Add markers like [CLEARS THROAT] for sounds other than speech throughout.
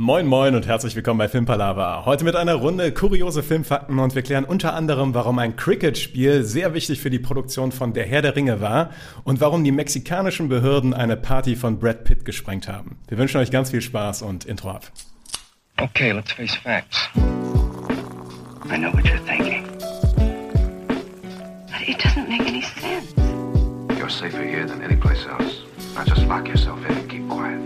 Moin Moin und herzlich willkommen bei Filmpalava. Heute mit einer Runde kuriose Filmfakten und wir klären unter anderem, warum ein Cricket-Spiel sehr wichtig für die Produktion von Der Herr der Ringe war und warum die mexikanischen Behörden eine Party von Brad Pitt gesprengt haben. Wir wünschen euch ganz viel Spaß und Intro ab. Okay, let's face facts. I know what you're thinking. But it doesn't make any sense. You're safer here than any place else. Now just lock yourself in and keep quiet.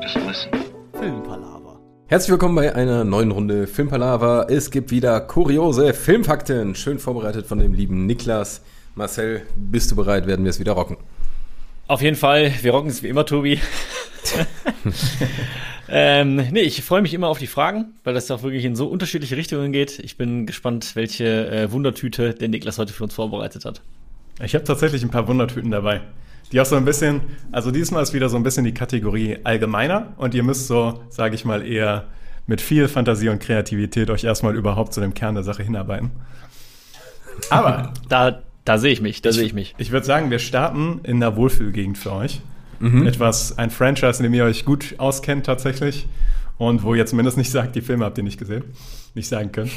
Just listen. Filmpalaver. Herzlich willkommen bei einer neuen Runde Filmpalaver. Es gibt wieder kuriose Filmfakten. Schön vorbereitet von dem lieben Niklas. Marcel, bist du bereit? Werden wir es wieder rocken? Auf jeden Fall. Wir rocken es wie immer, Tobi. [LAUGHS] ähm, nee, ich freue mich immer auf die Fragen, weil das auch wirklich in so unterschiedliche Richtungen geht. Ich bin gespannt, welche äh, Wundertüte der Niklas heute für uns vorbereitet hat. Ich habe tatsächlich ein paar Wundertüten dabei. Die auch so ein bisschen, also diesmal ist wieder so ein bisschen die Kategorie allgemeiner und ihr müsst so, sage ich mal, eher mit viel Fantasie und Kreativität euch erstmal überhaupt zu dem Kern der Sache hinarbeiten. Aber [LAUGHS] da, da sehe ich mich, da sehe ich mich. Ich würde sagen, wir starten in der Wohlfühlgegend für euch. Mhm. Etwas, ein Franchise, in dem ihr euch gut auskennt tatsächlich und wo ihr zumindest nicht sagt, die Filme habt ihr nicht gesehen, nicht sagen könnt.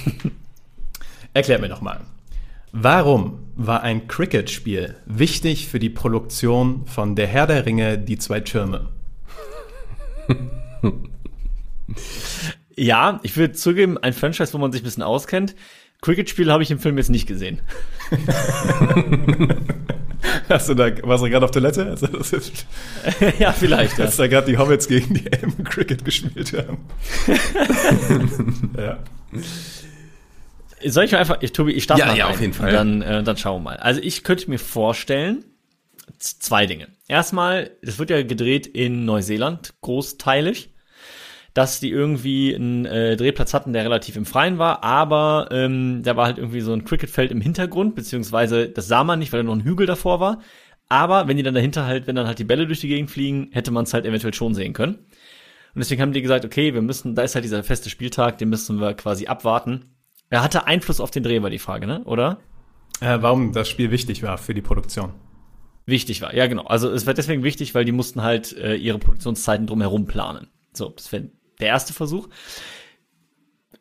[LAUGHS] Erklärt mir doch mal. Warum war ein Cricket-Spiel wichtig für die Produktion von Der Herr der Ringe, die zwei Türme? [LAUGHS] ja, ich würde zugeben, ein Franchise, wo man sich ein bisschen auskennt. Cricket-Spiel habe ich im Film jetzt nicht gesehen. [LAUGHS] Hast du da, warst du gerade auf Toilette? Also [LAUGHS] ja, vielleicht. Ja. Als da gerade die Hobbits gegen die Elben Cricket gespielt haben. ja. Soll ich mal einfach, ich, Tobi, ich starte ja, mal Ja, rein. auf jeden Fall. Dann, äh, dann schauen wir mal. Also ich könnte mir vorstellen, zwei Dinge. Erstmal, das wird ja gedreht in Neuseeland, großteilig, dass die irgendwie einen äh, Drehplatz hatten, der relativ im Freien war, aber ähm, da war halt irgendwie so ein Cricketfeld im Hintergrund, beziehungsweise das sah man nicht, weil da noch ein Hügel davor war. Aber wenn die dann dahinter halt, wenn dann halt die Bälle durch die Gegend fliegen, hätte man es halt eventuell schon sehen können. Und deswegen haben die gesagt, okay, wir müssen, da ist halt dieser feste Spieltag, den müssen wir quasi abwarten. Er hatte Einfluss auf den Dreh, war die Frage, ne? Oder? Äh, warum das Spiel wichtig war für die Produktion. Wichtig war, ja genau. Also es war deswegen wichtig, weil die mussten halt äh, ihre Produktionszeiten drumherum planen. So, das wäre der erste Versuch.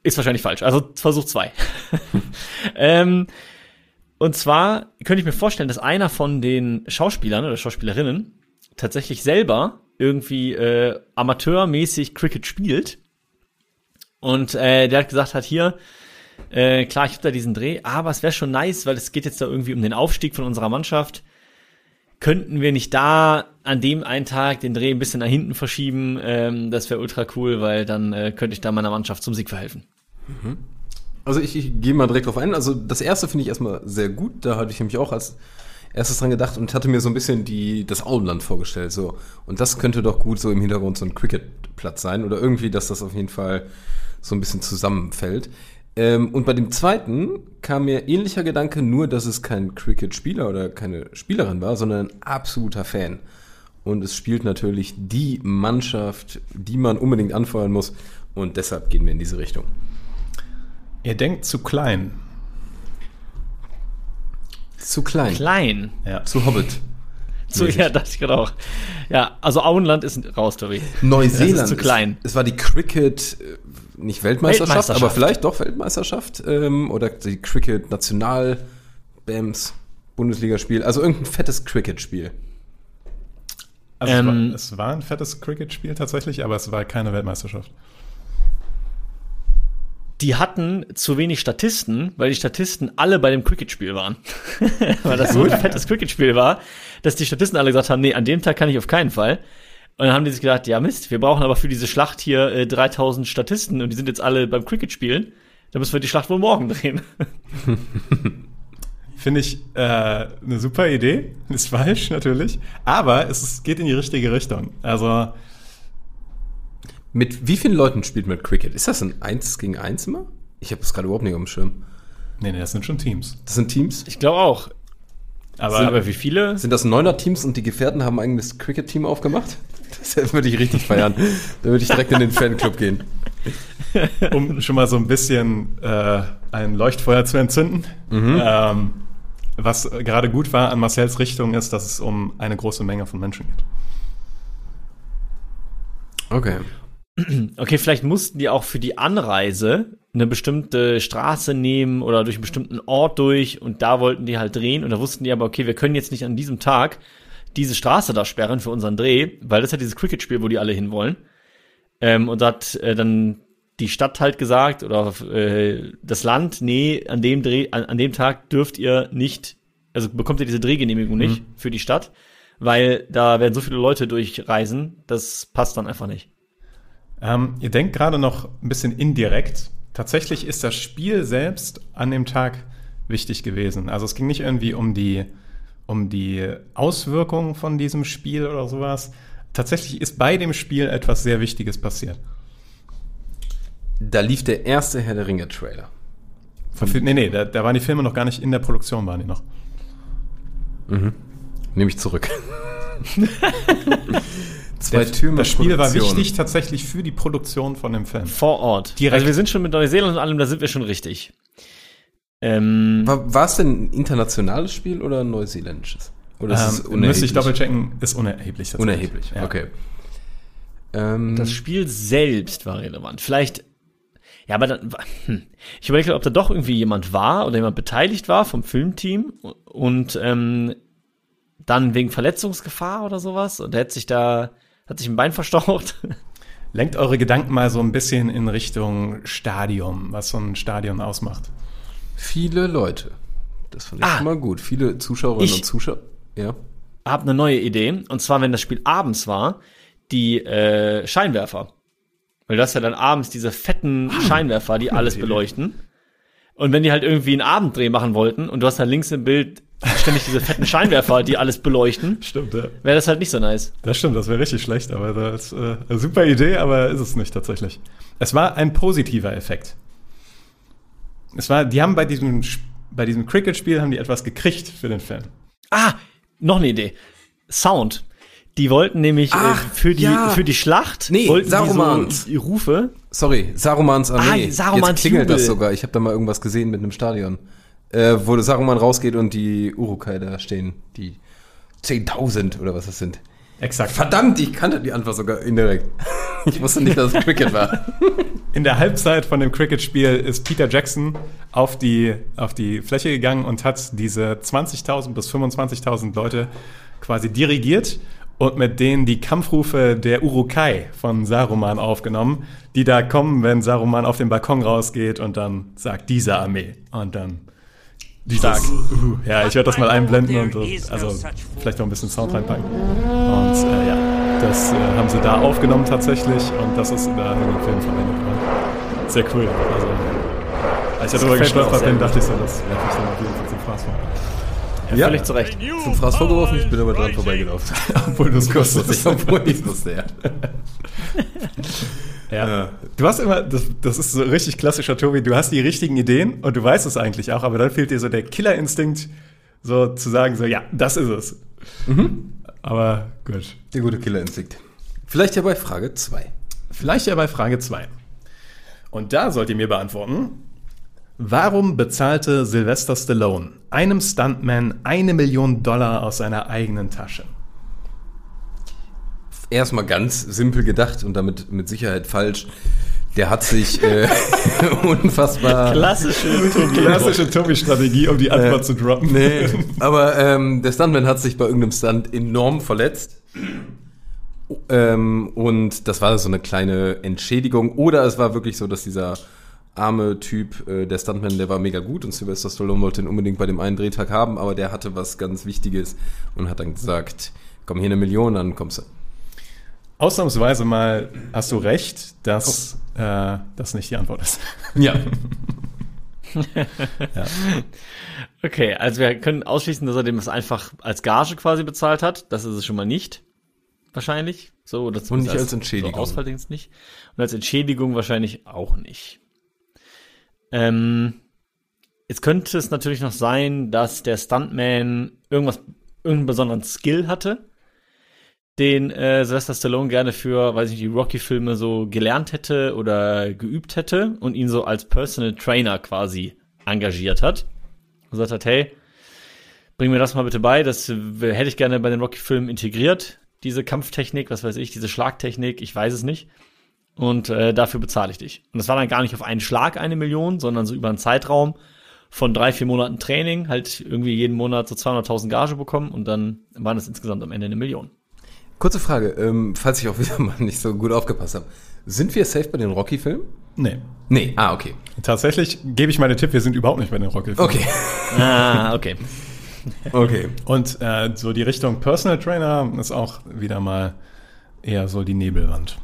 Ist wahrscheinlich falsch. Also Versuch zwei. [LAUGHS] ähm, und zwar könnte ich mir vorstellen, dass einer von den Schauspielern oder Schauspielerinnen tatsächlich selber irgendwie äh, amateurmäßig Cricket spielt. Und äh, der hat gesagt hat, hier, äh, klar, ich habe da diesen Dreh, aber es wäre schon nice, weil es geht jetzt da irgendwie um den Aufstieg von unserer Mannschaft. Könnten wir nicht da an dem einen Tag den Dreh ein bisschen nach hinten verschieben? Ähm, das wäre ultra cool, weil dann äh, könnte ich da meiner Mannschaft zum Sieg verhelfen. Mhm. Also ich, ich gehe mal direkt drauf ein. Also das erste finde ich erstmal sehr gut. Da hatte ich nämlich auch als erstes dran gedacht und hatte mir so ein bisschen die, das Auenland vorgestellt. So. Und das könnte doch gut so im Hintergrund so ein Cricketplatz sein. Oder irgendwie, dass das auf jeden Fall so ein bisschen zusammenfällt. Ähm, und bei dem zweiten kam mir ähnlicher Gedanke, nur dass es kein Cricket-Spieler oder keine Spielerin war, sondern ein absoluter Fan. Und es spielt natürlich die Mannschaft, die man unbedingt anfeuern muss. Und deshalb gehen wir in diese Richtung. Ihr denkt zu klein. Zu klein. Klein? Ja. Zu Hobbit. [LAUGHS] Zu, ja, dachte ich gerade auch. Ja, also Auenland ist raus, Tobi. Neuseeland. Das ist zu klein. Es, es war die Cricket, äh, nicht Weltmeisterschaft, Weltmeisterschaft, aber vielleicht doch Weltmeisterschaft ähm, oder die Cricket National Bams Bundesligaspiel. Also irgendein fettes Cricket-Spiel. Also ähm, es, war, es war ein fettes Cricket-Spiel tatsächlich, aber es war keine Weltmeisterschaft die hatten zu wenig Statisten, weil die Statisten alle bei dem Cricket-Spiel waren. [LAUGHS] weil das so ein fettes Cricket-Spiel war, dass die Statisten alle gesagt haben, nee, an dem Tag kann ich auf keinen Fall. Und dann haben die sich gedacht, ja Mist, wir brauchen aber für diese Schlacht hier äh, 3000 Statisten und die sind jetzt alle beim Cricket spielen. Da müssen wir die Schlacht wohl morgen drehen. [LAUGHS] Finde ich äh, eine super Idee. Ist falsch natürlich, aber es ist, geht in die richtige Richtung. Also mit wie vielen Leuten spielt man Cricket? Ist das ein 1 gegen 1 immer? Ich habe das gerade überhaupt nicht auf dem Schirm. Nee, nee, das sind schon Teams. Das sind Teams? Ich glaube auch. Aber, sind, aber wie viele? Sind das Neuner-Teams und die Gefährten haben ein eigenes Cricket-Team aufgemacht? Das würde ich richtig feiern. da würde ich direkt in den Fanclub gehen. Um schon mal so ein bisschen äh, ein Leuchtfeuer zu entzünden. Mhm. Ähm, was gerade gut war an Marcells Richtung ist, dass es um eine große Menge von Menschen geht. Okay. okay, vielleicht mussten die auch für die Anreise eine bestimmte Straße nehmen oder durch einen bestimmten Ort durch und da wollten die halt drehen und da wussten die aber, okay, wir können jetzt nicht an diesem Tag diese Straße da sperren für unseren Dreh, weil das ist ja dieses Cricket-Spiel, wo die alle hinwollen. Ähm, und da hat äh, dann die Stadt halt gesagt oder äh, das Land, nee, an dem Dreh, an, an dem Tag dürft ihr nicht, also bekommt ihr diese Drehgenehmigung nicht Mhm. für die Stadt, weil da werden so viele Leute durchreisen, das passt dann einfach nicht. Ähm, ihr denkt gerade noch ein bisschen indirekt. Tatsächlich ist das Spiel selbst an dem Tag wichtig gewesen. Also es ging nicht irgendwie um die, um die Auswirkungen von diesem Spiel oder sowas. Tatsächlich ist bei dem Spiel etwas sehr Wichtiges passiert. Da lief der erste Herr der Ringe-Trailer. Nee, nee, da, da waren die Filme noch gar nicht in der Produktion, waren die noch. Nehme ich zurück. [LAUGHS] Zwei Der, Türme. das Spiel war Produktion. wichtig tatsächlich für die Produktion von dem Film. Vor Ort. Direkt. Also wir sind schon mit Neuseeland und allem, da sind wir schon richtig. Ähm, War, war es denn ein internationales Spiel oder ein neuseeländisches? Oder ist es Ähm, müsste ich doppelchecken, ist unerheblich. Unerheblich, Ja. okay. Ähm, Das Spiel selbst war relevant. Vielleicht, ja, aber dann, hm. ich überlege, ob da doch irgendwie jemand war oder jemand beteiligt war vom Filmteam und ähm, dann wegen Verletzungsgefahr oder sowas und der hat sich da, hat sich ein Bein verstaucht. Lenkt eure Gedanken mal so ein bisschen in Richtung Stadion, was so ein Stadion ausmacht. Viele Leute. Das fand ich Ah. schon mal gut. Viele Zuschauerinnen und Zuschauer. Ja. Hab eine neue Idee und zwar, wenn das Spiel abends war, die äh, Scheinwerfer. Weil das ja dann abends diese fetten Scheinwerfer, die alles beleuchten. Und wenn die halt irgendwie einen Abenddreh machen wollten und du hast da links im Bild ständig diese fetten [LAUGHS] Scheinwerfer, die alles beleuchten, Stimmt, ja. wäre das halt nicht so nice. Das stimmt, das wäre richtig schlecht, aber das ist äh, eine super Idee, aber ist es nicht tatsächlich. Es war ein positiver Effekt. Es war, die haben bei diesem, bei diesem Cricket-Spiel haben die etwas gekriegt für den Film. Ah, noch eine Idee. Sound. Die wollten nämlich Ach, äh, für die ja. für die Schlacht Nee, wollten Sarumans. die so die Rufe. Sorry, Sarumans Armee. Ah, Sarumans Jetzt klingelt das Jubel. sogar. Ich habe da mal irgendwas gesehen mit einem Stadion. Äh, wo Saruman rausgeht und die Urukai da stehen. Die 10.000 oder was das sind. Exakt. Verdammt, ich kannte die Antwort sogar indirekt. Ich wusste nicht, dass es Cricket war. [LAUGHS] In der Halbzeit von dem Cricket-Spiel ist Peter Jackson auf die, auf die Fläche gegangen und hat diese 20.000 bis 25.000 Leute quasi dirigiert und mit denen die Kampfrufe der Urukai von Saruman aufgenommen, die da kommen, wenn Saruman auf den Balkon rausgeht und dann sagt, diese Armee. Und dann dieses, uh, [LAUGHS] ja, ich werde das mal einblenden und so, also vielleicht noch ein bisschen Sound reinpacken. Und äh, ja, das äh, haben sie da aufgenommen tatsächlich und das ist da in dem Film verwendet worden. Sehr cool. Also, als ich darüber gestolpert bin, dachte ich so, das werfe ich dann auf jeden Fall zum Fraß vor. Ja, völlig zu Recht. Zum Fraß vorgeworfen, ich bin aber dran vorbeigelaufen. [LAUGHS] Obwohl du es wusstest. Obwohl ich wusste, ja. [LAUGHS] Ja. Du hast immer, das, das ist so richtig klassischer Tobi, du hast die richtigen Ideen und du weißt es eigentlich auch, aber dann fehlt dir so der Killerinstinkt, so zu sagen, so, ja, das ist es. Aber gut. Der gute Killerinstinkt. Vielleicht ja bei Frage 2. Vielleicht ja bei Frage 2. Und da sollt ihr mir beantworten, warum bezahlte Sylvester Stallone einem Stuntman eine Million Dollar aus seiner eigenen Tasche? Erstmal ganz simpel gedacht und damit mit Sicherheit falsch. Der hat sich äh, [LAUGHS] unfassbar. Klassische Klassische Tobi-Strategie, um die Antwort zu droppen. Nee, [LAUGHS] aber ähm, der Stuntman hat sich bei irgendeinem Stunt enorm verletzt. Ähm, und das war so eine kleine Entschädigung. Oder es war wirklich so, dass dieser arme Typ, äh, der Stuntman, der war mega gut und Sylvester Stallone wollte ihn unbedingt bei dem einen Drehtag haben, aber der hatte was ganz Wichtiges und hat dann gesagt, komm hier eine Million, dann kommst du. Ausnahmsweise mal hast du recht, dass äh, das nicht die Antwort ist. [LAUGHS] [LAUGHS] Ja. Okay, also wir können ausschließen, dass er dem das einfach als Gage quasi bezahlt hat. Das ist es schon mal nicht. Wahrscheinlich. So, das Und nicht als Entschädigung. So Ausfalldings nicht. Und als Entschädigung wahrscheinlich auch nicht. Ähm, jetzt könnte es natürlich noch sein, dass der Stuntman irgendwas, irgendeinen besonderen Skill hatte, den äh, Sylvester Stallone gerne für, weiß ich nicht, die Rocky-Filme so gelernt hätte oder geübt hätte und ihn so als Personal Trainer quasi engagiert hat. Und gesagt hat, hey, bring mir das mal bitte bei, das hätte ich gerne bei den Rocky-Filmen integriert, diese Kampftechnik, was weiß ich, diese Schlagtechnik, ich weiß es nicht. Und äh, dafür bezahle ich dich. Und das war dann gar nicht auf einen Schlag eine Million, sondern so über einen Zeitraum von drei, vier Monaten Training, halt irgendwie jeden Monat so 200.000 Gage bekommen und dann waren es insgesamt am Ende eine Million. Kurze Frage, ähm, falls ich auch [LAUGHS] wieder mal nicht so gut aufgepasst habe. Sind wir safe bei den Rocky-Filmen? Nee. Nee, ah, okay. Tatsächlich gebe ich meine Tipp, wir sind überhaupt nicht bei den Rocky. Okay. [LAUGHS] Ah, okay. Okay. Und äh, so die Richtung Personal Trainer ist auch wieder mal eher so die Nebelwand.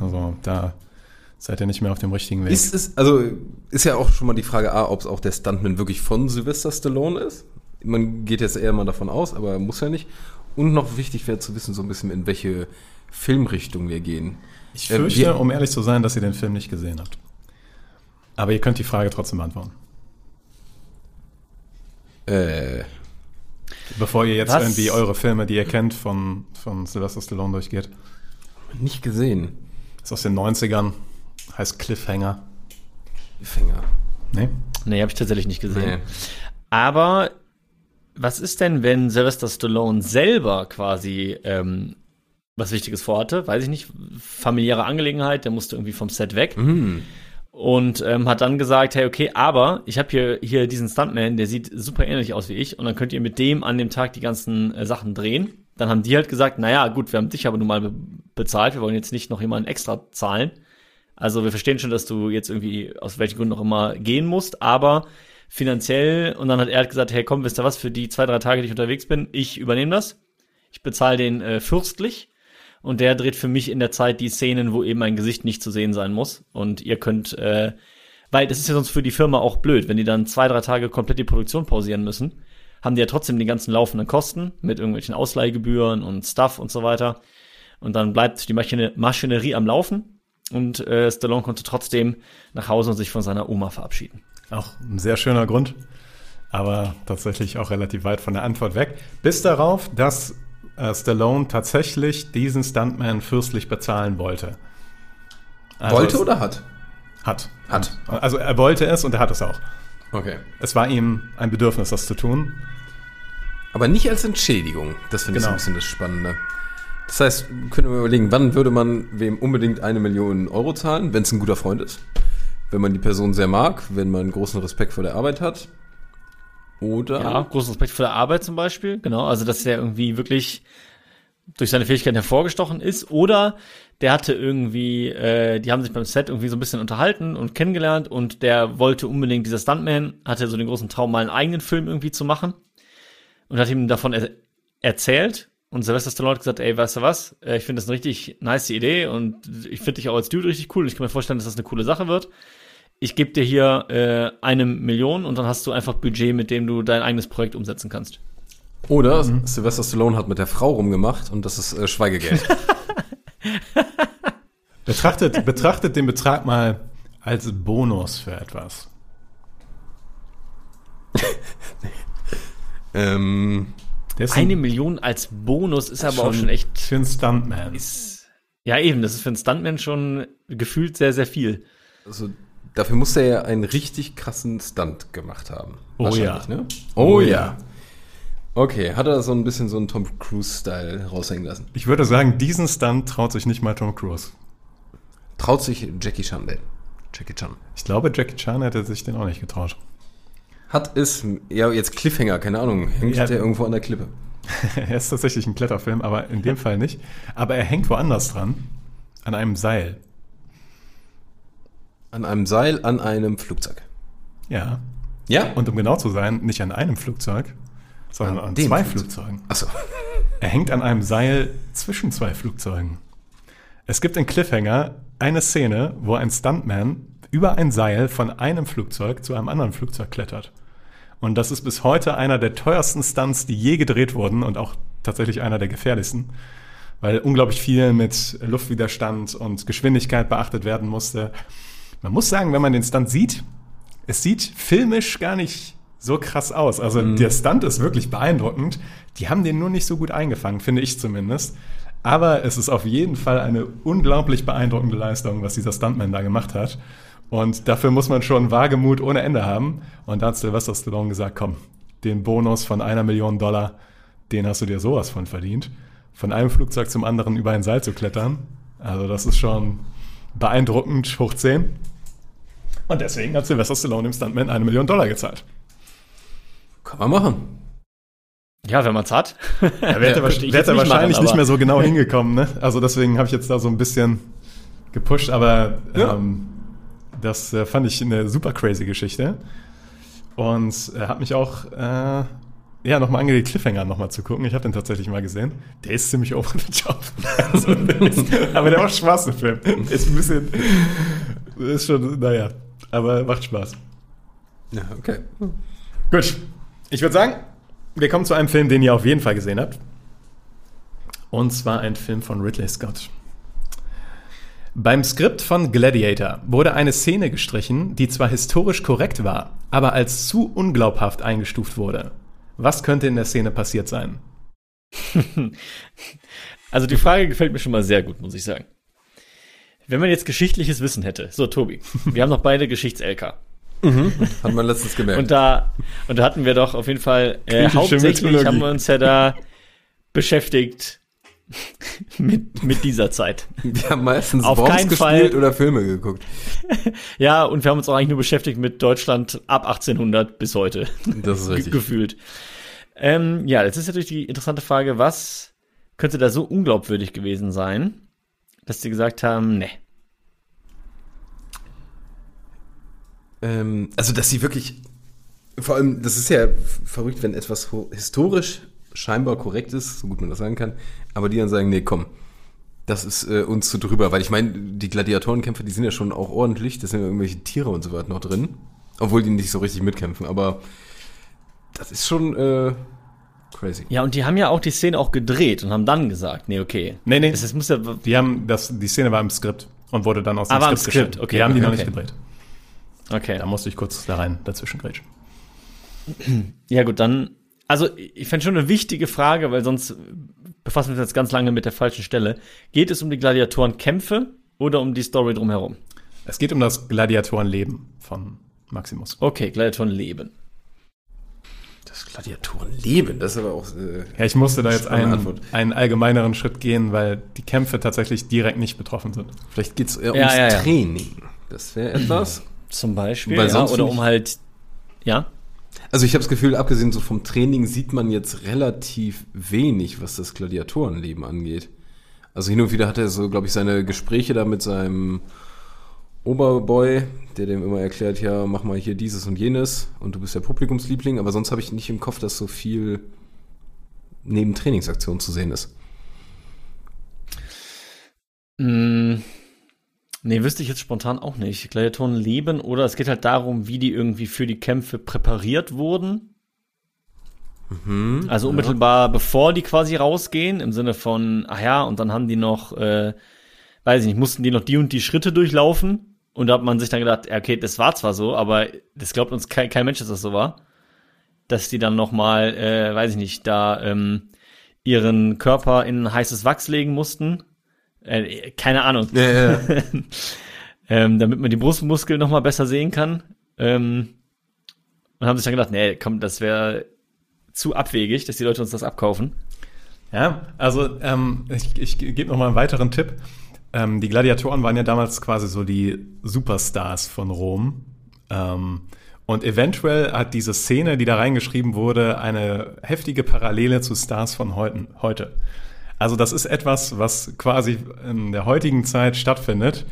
Also da seid ihr nicht mehr auf dem richtigen Weg. Ist es, also ist ja auch schon mal die Frage A, ob es auch der Stuntman wirklich von Sylvester Stallone ist. Man geht jetzt eher mal davon aus, aber muss ja nicht. Und noch wichtig wäre zu wissen, so ein bisschen, in welche Filmrichtung wir gehen. ich äh, fürchte, wir- um ehrlich zu sein, dass ihr den Film nicht gesehen habt. Aber ihr könnt die Frage trotzdem beantworten. Äh, Bevor ihr jetzt Was? irgendwie eure Filme, die ihr kennt, von, von Sylvester Stallone durchgeht. Nicht gesehen. Ist aus den 90ern, heißt Cliffhanger. Finger. Nee? Nee, habe ich tatsächlich nicht gesehen. Nee. Aber was ist denn, wenn Sylvester Stallone selber quasi ähm, was Wichtiges vorhatte? Weiß ich nicht, familiäre Angelegenheit, der musste irgendwie vom Set weg. Und ähm, hat dann gesagt, hey, okay, aber ich habe hier, hier diesen Stuntman, der sieht super ähnlich aus wie ich und dann könnt ihr mit dem an dem Tag die ganzen äh, Sachen drehen. Dann haben die halt gesagt, naja, gut, wir haben dich aber nun mal be bezahlt, wir wollen jetzt nicht noch jemanden extra zahlen. Also wir verstehen schon, dass du jetzt irgendwie aus welchen Gründen auch immer gehen musst, aber finanziell, und dann hat er halt gesagt, hey komm, wisst ihr was, für die zwei, drei Tage, die ich unterwegs bin, ich übernehme das. Ich bezahle den äh, fürstlich und der dreht für mich in der Zeit die Szenen, wo eben mein Gesicht nicht zu sehen sein muss. Und ihr könnt, äh, weil das ist ja sonst für die Firma auch blöd, wenn die dann zwei, drei Tage komplett die Produktion pausieren müssen, haben die ja trotzdem die ganzen laufenden Kosten mit irgendwelchen Ausleihgebühren und Stuff und so weiter. Und dann bleibt die Maschine Maschinerie am Laufen und äh, Stallone konnte trotzdem nach Hause und sich von seiner Oma verabschieden. Auch ein sehr schöner Grund, aber tatsächlich auch relativ weit von der Antwort weg. Bis darauf, dass äh, Stallone tatsächlich diesen Stuntman fürstlich bezahlen wollte. Also Wollte oder hat? Hat. Hat. Also er wollte es und er hat es auch. Okay. Es war ihm ein Bedürfnis, das zu tun. Aber nicht als Entschädigung. Das finde ich so Genau. ein bisschen das Spannende. Das heißt, können wir überlegen, wann würde man wem unbedingt eine Million Euro zahlen, wenn es ein guter Freund ist? Wenn man die Person sehr mag, wenn man großen Respekt vor der Arbeit hat? Oder? Ja, großen Respekt vor der Arbeit zum Beispiel. Genau, also dass der irgendwie wirklich durch seine Fähigkeiten hervorgestochen ist. Oder der hatte irgendwie, äh, die haben sich beim Set irgendwie so ein bisschen unterhalten und kennengelernt und der wollte unbedingt, dieser Stuntman, hatte so den großen Traum, mal einen eigenen Film irgendwie zu machen und hat ihm davon er erzählt. Und Sylvester Stallone hat gesagt, ey, weißt du was, Äh, ich finde das eine richtig nice Idee und ich finde dich auch als Dude richtig cool und ich kann mir vorstellen, dass das eine coole Sache wird. Ich gebe dir hier äh, eine Million und dann hast du einfach Budget, mit dem du dein eigenes Projekt umsetzen kannst. Oder Sylvester Stallone hat mit der Frau rumgemacht und das ist äh, Schweigegeld. [LAUGHS] Betrachtet, betrachtet den Betrag mal als Bonus für etwas. [LAUGHS] ähm, Eine ein- Million als Bonus ist aber schon auch schon echt. für einen Stuntman. Ist, ja, eben, das ist für einen Stuntman schon gefühlt sehr, sehr viel. also dafür muss er ja einen richtig krassen Stunt gemacht haben. Oh Wahrscheinlich, ja. Ne? Oh ja. Okay, hat er so ein bisschen so einen Tom Cruise-Style raushängen lassen. Ich würde sagen, diesen Stunt traut sich nicht mal Tom Cruise. Traut sich Jackie Chan denn? Jackie Chan. Ich glaube, Jackie Chan hätte sich den auch nicht getraut. Hat es, ja, jetzt Cliffhanger, keine Ahnung, hängt Ja. der irgendwo an der Klippe? [LAUGHS] er ist tatsächlich ein Kletterfilm, aber in dem Fall nicht. Aber er hängt woanders dran. An einem Seil. An einem Seil, an einem Flugzeug. Ja. Ja? Und um genau zu sein, nicht an einem Flugzeug, sondern An an, dem zwei Flugzeug. Flugzeugen. Achso. [LAUGHS] Er hängt an einem Seil zwischen zwei Flugzeugen. Es gibt in Cliffhanger eine Szene, wo ein Stuntman über ein Seil von einem Flugzeug zu einem anderen Flugzeug klettert. Und das ist bis heute einer der teuersten Stunts, die je gedreht wurden und auch tatsächlich einer der gefährlichsten, weil unglaublich viel mit Luftwiderstand und Geschwindigkeit beachtet werden musste. Man muss sagen, wenn man den Stunt sieht, es sieht filmisch gar nicht so krass aus. Also der Stunt ist wirklich beeindruckend. Die haben den nur nicht so gut eingefangen, finde ich zumindest. Aber es ist auf jeden Fall eine unglaublich beeindruckende Leistung, was dieser Stuntman da gemacht hat. Und dafür muss man schon Wagemut ohne Ende haben. Und da hat Sylvester Stallone gesagt, komm, den Bonus von einer Million Dollar, den hast du dir sowas von verdient. Von einem Flugzeug zum anderen über ein Seil zu klettern, Also das ist schon beeindruckend hoch 10. Und deswegen hat Sylvester Stallone dem Stuntman eine Million Dollar gezahlt. Kann man machen. Ja, wenn man's hat. [LAUGHS] Er wäre Ja, wahrscheinlich, wär er nicht wahrscheinlich machen, nicht mehr so genau hingekommen. Ne? Also deswegen habe ich jetzt da so ein bisschen gepusht. Aber Ja. ähm, das äh, fand ich eine super crazy Geschichte. Und äh, hat mich auch äh, ja, nochmal angeregt, Cliffhanger nochmal zu gucken. Ich habe den tatsächlich mal gesehen. Der ist ziemlich over the top. [LAUGHS] Also, der ist, aber der macht Spaß, der Film. Ist ein bisschen, ist schon, naja, aber macht Spaß. Ja, okay. Gut, ich würde sagen, wir kommen zu einem Film, den ihr auf jeden Fall gesehen habt. Und zwar ein Film von Ridley Scott. Beim Skript von Gladiator wurde eine Szene gestrichen, die zwar historisch korrekt war, aber als zu unglaubhaft eingestuft wurde. Was könnte in der Szene passiert sein? [LAUGHS] Also die Frage gefällt mir schon mal sehr gut, muss ich sagen. Wenn man jetzt geschichtliches Wissen hätte, so Tobi, [LAUGHS] wir haben noch beide Geschichts-LK. [LAUGHS] Hat man letztens gemerkt. Und da, und da hatten wir doch auf jeden Fall, äh, hauptsächlich haben wir uns ja da beschäftigt mit, mit dieser Zeit. wir haben meistens Auf Worms keinen gespielt Fall. oder Filme geguckt. [LAUGHS] Ja, und wir haben uns auch eigentlich nur beschäftigt mit Deutschland ab 1800 bis heute. Das ist richtig. gefühlt. Ähm, ja, jetzt ist natürlich die interessante Frage, was könnte da so unglaubwürdig gewesen sein, dass die gesagt haben, ne. Ähm, also, dass sie wirklich, vor allem, das ist ja verrückt, wenn etwas historisch scheinbar korrekt ist, so gut man das sagen kann, aber die dann sagen, nee, komm, das ist äh, uns zu drüber, weil ich meine, die Gladiatorenkämpfe, die sind ja schon auch ordentlich, da sind ja irgendwelche Tiere und so weiter noch drin, obwohl die nicht so richtig mitkämpfen, aber das ist schon äh, crazy. Ja, und die haben ja auch die Szene auch gedreht und haben dann gesagt, nee, okay. Nee, nee. Das, das muss ja, Die haben das, die Szene war im Skript und wurde dann aus dem Ah, war im Skript Skript, okay, die haben die okay, noch okay. nicht gedreht. Okay. Da musste ich kurz da rein dazwischen grätschen. Ja, gut, dann. Also, ich fände schon eine wichtige Frage, weil sonst befassen wir uns jetzt ganz lange mit der falschen Stelle. Geht es um die Gladiatorenkämpfe oder um die Story drumherum? Es geht um das Gladiatorenleben von Maximus. Okay, Gladiatoren leben. Das Gladiatorenleben, das ist aber auch äh, Ja, ich musste da jetzt einen, Antwort. einen allgemeineren Schritt gehen, weil die Kämpfe tatsächlich direkt nicht betroffen sind. Vielleicht geht es eher Ja, ums ja, ja. Training. Das wäre [CLEARS THROAT] etwas. Zum Beispiel. Weil ja, sonst oder um halt. Ja. Also ich habe das Gefühl, abgesehen so vom Training sieht man jetzt relativ wenig, was das Gladiatorenleben angeht. Also hin und wieder hat er so, glaube ich, seine Gespräche da mit seinem Oberboy, der dem immer erklärt, ja, mach mal hier dieses und jenes und du bist der Publikumsliebling, aber sonst habe ich nicht im Kopf, dass so viel neben Trainingsaktionen zu sehen ist. Mm, nee, wüsste ich jetzt spontan auch nicht. Gladiatoren leben oder es geht halt darum, wie die irgendwie für die Kämpfe präpariert wurden. also unmittelbar bevor die quasi rausgehen, im Sinne von, ach ja, und dann haben die noch, äh, weiß ich nicht, mussten die noch die und die Schritte durchlaufen. Und da hat man sich dann gedacht, ja, okay, das war zwar so, aber das glaubt uns kein, kein Mensch, dass das so war. Dass die dann noch mal, äh, weiß ich nicht, da ähm, ihren Körper in heißes Wachs legen mussten. Äh, keine Ahnung. Ja, ja, [LAUGHS] ähm, damit man die Brustmuskeln noch mal besser sehen kann. Ähm, und haben sich dann gedacht, nee, komm, das wäre zu abwegig, dass die Leute uns das abkaufen. Ja, also ähm, ich, ich gebe noch mal einen weiteren Tipp. Ähm, die Gladiatoren waren ja damals quasi so die Superstars von Rom. Ähm, und eventuell hat diese Szene, die da reingeschrieben wurde, eine heftige Parallele zu Stars von heuten, heute. Also das ist etwas, was quasi in der heutigen Zeit stattfindet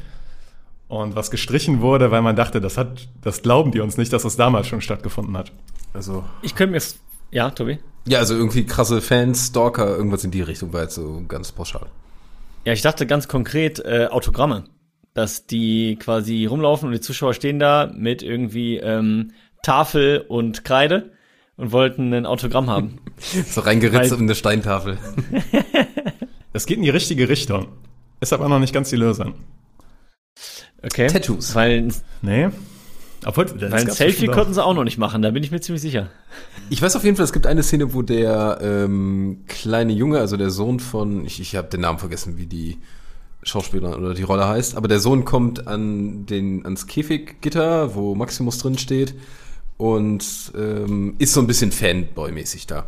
und was gestrichen wurde, weil man dachte, das hat, das glauben die uns nicht, dass das damals schon stattgefunden hat. Also, Ich könnte mir, ja, Tobi? ja, also irgendwie krasse Fans, Stalker, irgendwas in die Richtung war jetzt so ganz pauschal. Ja, ich dachte ganz konkret äh, Autogramme. Dass die quasi rumlaufen und die Zuschauer stehen da mit irgendwie ähm, Tafel und Kreide und wollten ein Autogramm haben. [LAUGHS] So reingeritzt in eine Steintafel. [LAUGHS] Es geht in die richtige Richtung. Ist aber noch nicht ganz die Lösung. Okay. Tattoos. Weil, Nee. Obwohl, das weil ein Selfie konnten sie auch noch nicht machen, da bin ich mir ziemlich sicher. Ich weiß auf jeden Fall, es gibt eine Szene, wo der ähm, kleine Junge, also der Sohn von, ich, ich habe den Namen vergessen, wie die Schauspielerin oder die Rolle heißt, aber der Sohn kommt an den ans Käfiggitter, wo Maximus drin steht und ähm, ist so ein bisschen Fanboy-mäßig da.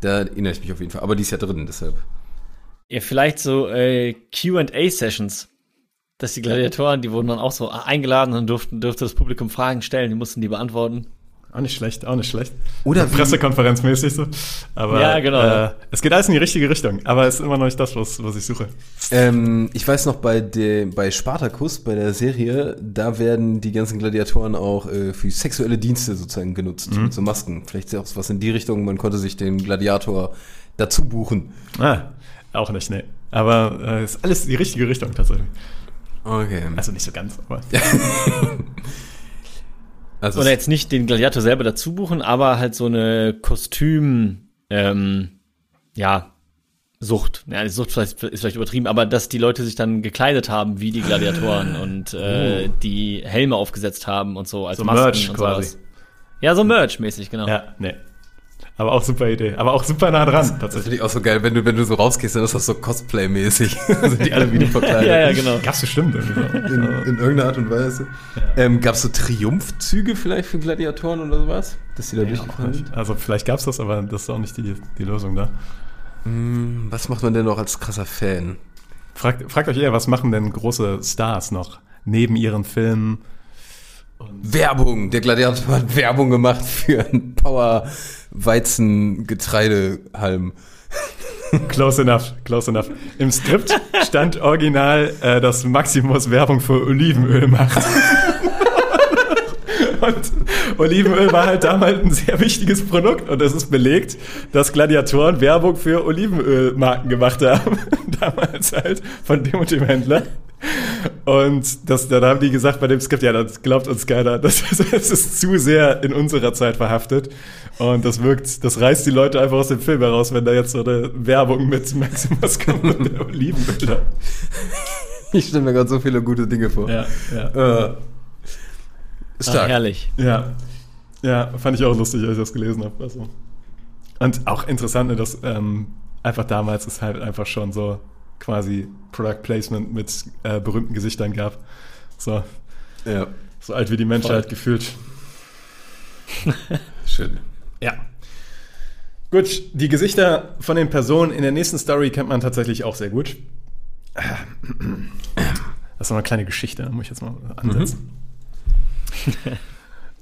Da erinnere ich mich auf jeden Fall. Aber die ist ja drin, deshalb. Ja, vielleicht so äh, QA-Sessions. Dass die Gladiatoren, die wurden dann auch so eingeladen und durften, durfte das Publikum Fragen stellen, die mussten die beantworten. Auch nicht schlecht, auch nicht schlecht. Oder [LAUGHS] wie- Pressekonferenzmäßig so. Aber Ja, genau. Äh, es geht alles in die richtige Richtung, aber es ist immer noch nicht das, was, was ich suche. Ähm, ich weiß noch, bei, dem bei Spartacus, bei der Serie, da werden die ganzen Gladiatoren auch äh, für sexuelle Dienste sozusagen genutzt, mit so Masken. Vielleicht ist ja auch was in die Richtung, man konnte sich den Gladiator dazu buchen. Ah, auch nicht, nee. Aber äh, ist alles die richtige Richtung tatsächlich. Okay. Also nicht so ganz, aber. [LAUGHS] Also Oder jetzt nicht den Gladiator selber dazu buchen, aber halt so eine Kostüm, ähm, ja, Sucht. Ja, die Sucht vielleicht, ist vielleicht übertrieben, aber dass die Leute sich dann gekleidet haben wie die Gladiatoren [LAUGHS] und äh, die Helme aufgesetzt haben und so als So Masken Merch und quasi. sowas. Ja, so Merch-mäßig, genau. Ja, nee. Aber auch super Idee. Aber auch super nah dran, Das tatsächlich. finde ich auch so geil, wenn du, wenn du so rausgehst, dann ist das so Cosplay-mäßig. [LAUGHS] Sind die alle wieder verkleidet. ja, ja, genau. Gab's bestimmt irgendwie. In, in irgendeiner Art und Weise. Ähm, Gab es so Triumphzüge vielleicht für Gladiatoren oder sowas? Dass die da durchgefahren sind? Also vielleicht gab's das, aber das ist auch nicht die, die Lösung da. Was macht man denn noch als krasser Fan? Fragt, fragt euch eher, was machen denn große Stars noch neben ihren Filmen? Werbung! Der Gladiator hat Werbung gemacht für einen Power-Weizen-Getreidehalm. [LAUGHS] Close enough, close enough. Im Skript stand original, äh, dass Maximus Werbung für Olivenöl macht. [LAUGHS] Und Olivenöl war halt damals ein sehr wichtiges Produkt und es ist belegt, dass Gladiatoren Werbung für Olivenölmarken gemacht haben. [LAUGHS] damals halt von dem und dem Händler. Und das, dann haben die gesagt bei dem Skript, ja, das glaubt uns keiner. Das, ist- [LAUGHS] das ist zu sehr in unserer Zeit verhaftet. Und das wirkt, das reißt die Leute einfach aus dem Film heraus, wenn da jetzt so eine Werbung mit Maximus kommt und der Olivenöl. [LAUGHS] Ich stelle mir gerade so viele gute Dinge vor. Ja, ja. Äh, Ah, stark. herrlich. Ja. Ja, fand ich auch lustig, als ich das gelesen habe. Also. Und auch interessant, ne, dass ähm, einfach damals es halt einfach schon so quasi Product Placement mit äh, berühmten Gesichtern gab. So, ja, so alt wie die Menschheit gefühlt. [LAUGHS] schön. Ja. Gut, die Gesichter von den Personen in der nächsten Story kennt man tatsächlich auch sehr gut. Das ist noch eine kleine Geschichte, muss ich jetzt mal ansetzen. [LAUGHS]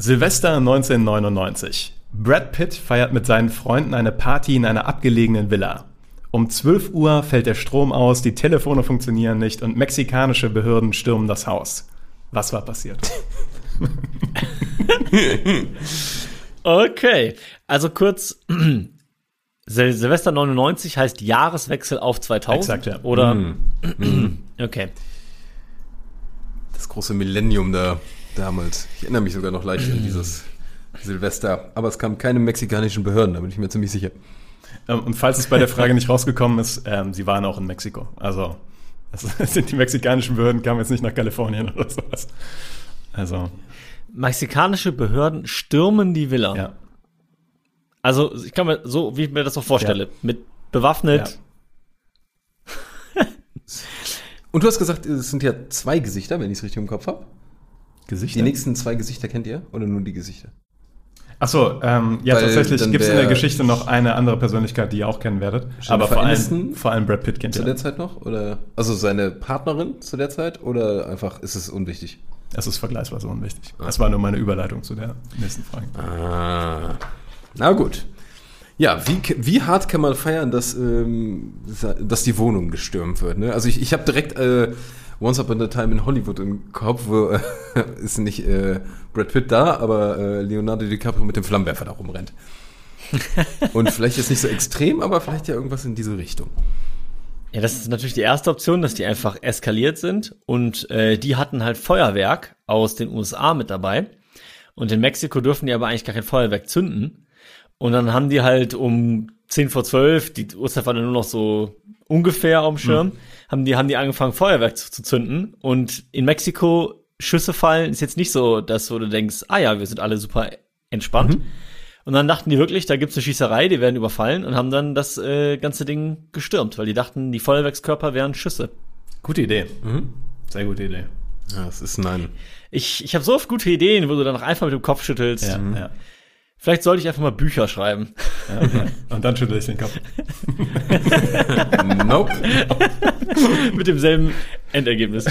Silvester 1999. Brad Pitt feiert mit seinen Freunden eine Party in einer abgelegenen Villa. Um 12 Uhr fällt der Strom aus, die Telefone funktionieren nicht und mexikanische Behörden stürmen das Haus. Was war passiert? [LAUGHS] Okay, also kurz, [CLEARS THROAT] Sil Silvester 99 heißt Jahreswechsel auf 2000. Exakt, ja. Oder? [CLEARS THROAT] Okay. Das große Millennium da damals. Ich erinnere mich sogar noch leicht an dieses Silvester. Aber es kamen keine mexikanischen Behörden, da bin ich mir ziemlich sicher. Ähm, Und falls es bei der Frage nicht rausgekommen ist, ähm, sie waren auch in Mexiko. Also [LAUGHS] sind die mexikanischen Behörden, kamen jetzt nicht nach Kalifornien oder sowas. Also, Mexikanische Behörden stürmen die Villa. ja. Also ich kann mir so, wie ich mir das so vorstelle, Ja. mit bewaffnet. [LAUGHS] Und du hast gesagt, es sind ja zwei Gesichter, wenn ich es richtig im Kopf habe. Gesichter. Die nächsten zwei Gesichter kennt ihr? Oder nur die Gesichter? Achso, ähm, ja, Weil tatsächlich gibt es in der Geschichte noch eine andere Persönlichkeit, die ihr auch kennen werdet. Aber vor allem, vor allem Brad Pitt kennt Zu ihr. der Zeit noch? Oder also seine Partnerin zu der Zeit? Oder einfach ist es unwichtig? Es ist vergleichsweise unwichtig. Das war nur meine Überleitung zu der nächsten Frage. Ah. Na gut. Ja, wie, wie hart kann man feiern, dass, ähm, dass die Wohnung gestürmt wird? Ne? Also ich, ich habe direkt äh, Once Upon a Time in Hollywood im Kopf, wo äh, [LAUGHS] ist nicht äh, Brad Pitt da, aber äh, Leonardo DiCaprio mit dem Flammenwerfer da rumrennt. [LAUGHS] Und vielleicht jetzt nicht so extrem, aber vielleicht ja irgendwas in diese Richtung. Ja, das ist natürlich die erste Option, dass die einfach eskaliert sind und äh, die hatten halt Feuerwerk aus den USA mit dabei und in Mexiko dürfen die aber eigentlich gar kein Feuerwerk zünden und dann haben die halt um 10 vor 12, die Uhrzeit war dann nur noch so ungefähr auf dem Schirm, haben die haben die angefangen Feuerwerk zu, zu zünden und in Mexiko Schüsse fallen ist jetzt nicht so, dass wo du denkst, ah ja, wir sind alle super entspannt. Und dann dachten die wirklich, da gibt's eine Schießerei, die werden überfallen und haben dann das äh, ganze Ding gestürmt, weil die dachten, die Feuerwerkskörper wären Schüsse. Gute Idee. Sehr gute Idee. Ja, es ist nein. Ich, ich habe so oft gute Ideen, wo du dann einfach mit dem Kopf schüttelst. Ja, ja. Vielleicht sollte ich einfach mal Bücher schreiben. Und dann schüttle ich den Kopf. [LAUGHS] Nope. [LAUGHS] Mit demselben Endergebnis.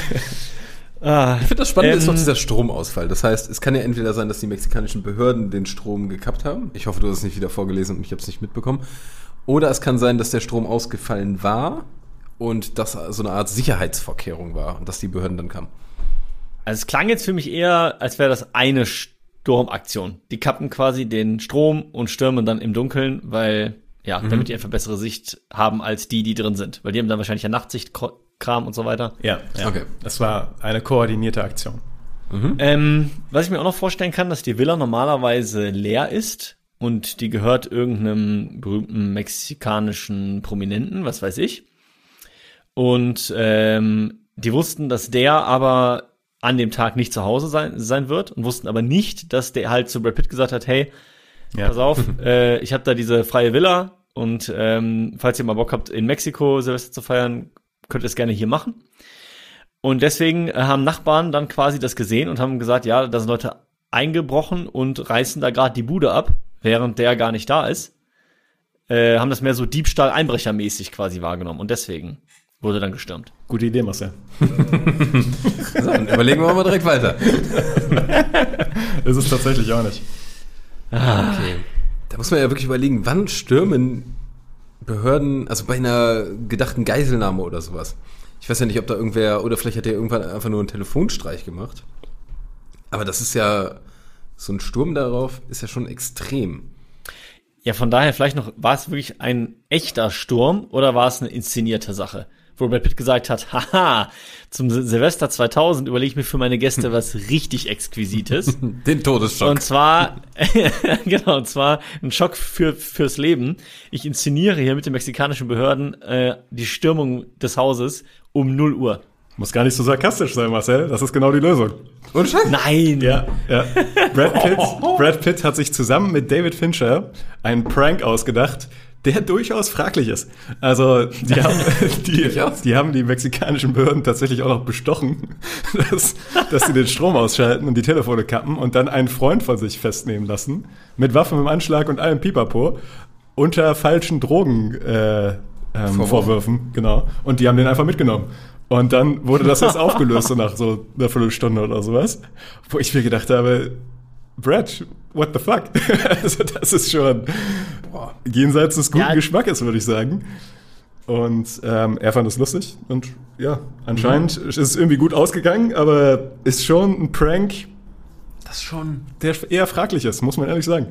Ah, Ich finde das Spannende Ähm, ist noch dieser Stromausfall. Das heißt, es kann ja entweder sein, dass die mexikanischen Behörden den Strom gekappt haben. Ich hoffe, du hast es nicht wieder vorgelesen und ich habe es nicht mitbekommen. Oder es kann sein, dass der Strom ausgefallen war und das so eine Art Sicherheitsvorkehrung war und dass die Behörden dann kamen. Also es klang jetzt für mich eher, als wäre das eine Sturmaktion. Die kappen quasi den Strom und stürmen dann im Dunkeln, weil, ja, damit die einfach bessere Sicht haben als die, die drin sind. Weil die haben dann wahrscheinlich ja Nachtsichtkram und so weiter. Ja, ja. Okay. Das war eine koordinierte Aktion. Ähm, was ich mir auch noch vorstellen kann, dass die Villa normalerweise leer ist und die gehört irgendeinem berühmten mexikanischen Prominenten, was weiß ich. Und ähm, die wussten, dass der aber an dem Tag nicht zu Hause sein, sein wird und wussten aber nicht, dass der halt zu Brad Pitt gesagt hat, hey, Ja. pass auf, [LAUGHS] äh, ich habe da diese freie Villa und ähm, falls ihr mal Bock habt, in Mexiko Silvester zu feiern, könnt ihr es gerne hier machen. Und deswegen äh, haben Nachbarn dann quasi das gesehen und haben gesagt, ja, da sind Leute eingebrochen und reißen da gerade die Bude ab, während der gar nicht da ist. Äh, haben das mehr so Diebstahl-Einbrechermäßig quasi wahrgenommen und deswegen wurde dann gestürmt. Gute Idee, Marcel. [LAUGHS] So, dann überlegen wir mal direkt weiter. [LAUGHS] Ist es tatsächlich auch nicht. Okay. Da muss man ja wirklich überlegen, wann stürmen Behörden, also bei einer gedachten Geiselnahme oder sowas. Ich weiß ja nicht, ob da irgendwer, oder vielleicht hat er irgendwann einfach nur einen Telefonstreich gemacht. Aber das ist ja, so ein Sturm darauf ist ja schon extrem. Ja, von daher vielleicht noch, war es wirklich ein echter Sturm oder war es eine inszenierte Sache? Wo Brad Pitt gesagt hat, haha, zum Sil- Silvester 2000 überlege ich mir für meine Gäste was [LAUGHS] richtig Exquisites. Den Todesschock. Und zwar, [LAUGHS] genau, und zwar ein Schock für, fürs Leben. Ich inszeniere hier mit den mexikanischen Behörden äh, die Stürmung des Hauses um 0 Uhr. Muss gar nicht so sarkastisch sein, Marcel. Das ist genau die Lösung. Und Scheiß. Nein! Ja, ja. Brad Pitt, [LAUGHS] Brad Pitt hat sich zusammen mit David Fincher einen Prank ausgedacht, der durchaus fraglich ist. Also, die [LAUGHS] haben die, die, haben die mexikanischen Behörden tatsächlich auch noch bestochen, [LAUGHS] dass, dass sie den Strom ausschalten und die Telefone kappen und dann einen Freund von sich festnehmen lassen, mit Waffen im Anschlag und allem Pipapo, unter falschen Drogen äh, ähm, Vorwürfen. Vorwürfen, genau. Und die haben den einfach mitgenommen. Und dann wurde das jetzt [LAUGHS] aufgelöst, so nach so einer Viertelstunde oder sowas. Wo ich mir gedacht habe, Brad, what the fuck? [LAUGHS] also das ist schon boah, jenseits des guten Ja. Geschmackes, würde ich sagen. Und ähm, er fand es lustig. Und ja, anscheinend Mhm. ist es irgendwie gut ausgegangen, aber ist schon ein Prank, Das schon. der eher fraglich ist, muss man ehrlich sagen.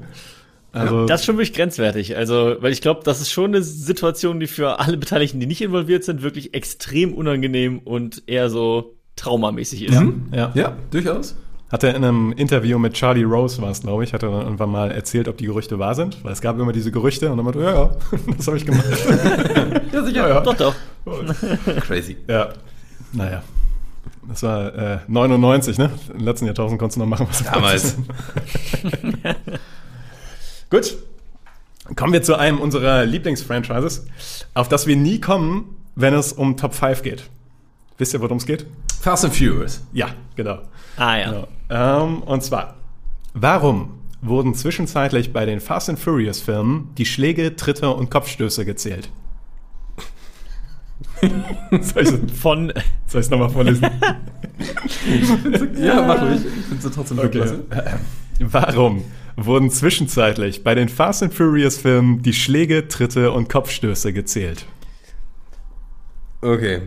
Also, Das ist schon wirklich grenzwertig. Also, weil ich glaube, das ist schon eine Situation, die für alle Beteiligten, die nicht involviert sind, wirklich extrem unangenehm und eher so traumamäßig ist. ja. Ja, durchaus. Hat er in einem Interview mit Charlie Rose, war es, glaube ich, hat er dann irgendwann mal erzählt, ob die Gerüchte wahr sind. Weil es gab immer diese Gerüchte und dann meinte er, ja, ja, [LAUGHS] das habe ich gemacht. [LAUGHS] Ja, sicher. ja, ja. Doch, doch. [LAUGHS] Crazy. Ja, naja. Das war äh, 99, ne? Im letzten Jahrtausend konntest du noch machen, was du Damals. Gut. Kommen wir zu einem unserer Lieblingsfranchises, auf das wir nie kommen, wenn es um Top 5 geht. Wisst ihr, worum es geht? Fast and Furious. Ja, genau. Ah ja. genau. Ähm, und zwar, warum wurden zwischenzeitlich bei den Fast and Furious Filmen die Schläge, Tritte und Kopfstöße gezählt? [LAUGHS] soll ich Von, es nochmal vorlesen? Ja, mach ruhig. Ich finde es trotzdem Okay. klasse. [LAUGHS] Warum wurden zwischenzeitlich bei den Fast and Furious Filmen die Schläge, Tritte und Kopfstöße gezählt? Okay.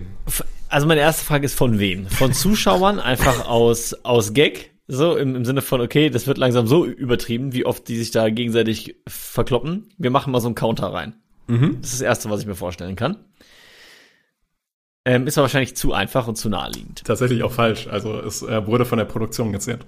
Also meine erste Frage ist von wem? Von Zuschauern, einfach aus, aus Gag? So, im, im Sinne von, okay, das wird langsam so übertrieben, wie oft die sich da gegenseitig verkloppen. Wir machen mal so einen Counter rein. Das ist das Erste, was ich mir vorstellen kann. Ähm, ist aber wahrscheinlich zu einfach und zu naheliegend. Tatsächlich auch falsch. Also es äh, wurde von der Produktion gezählt.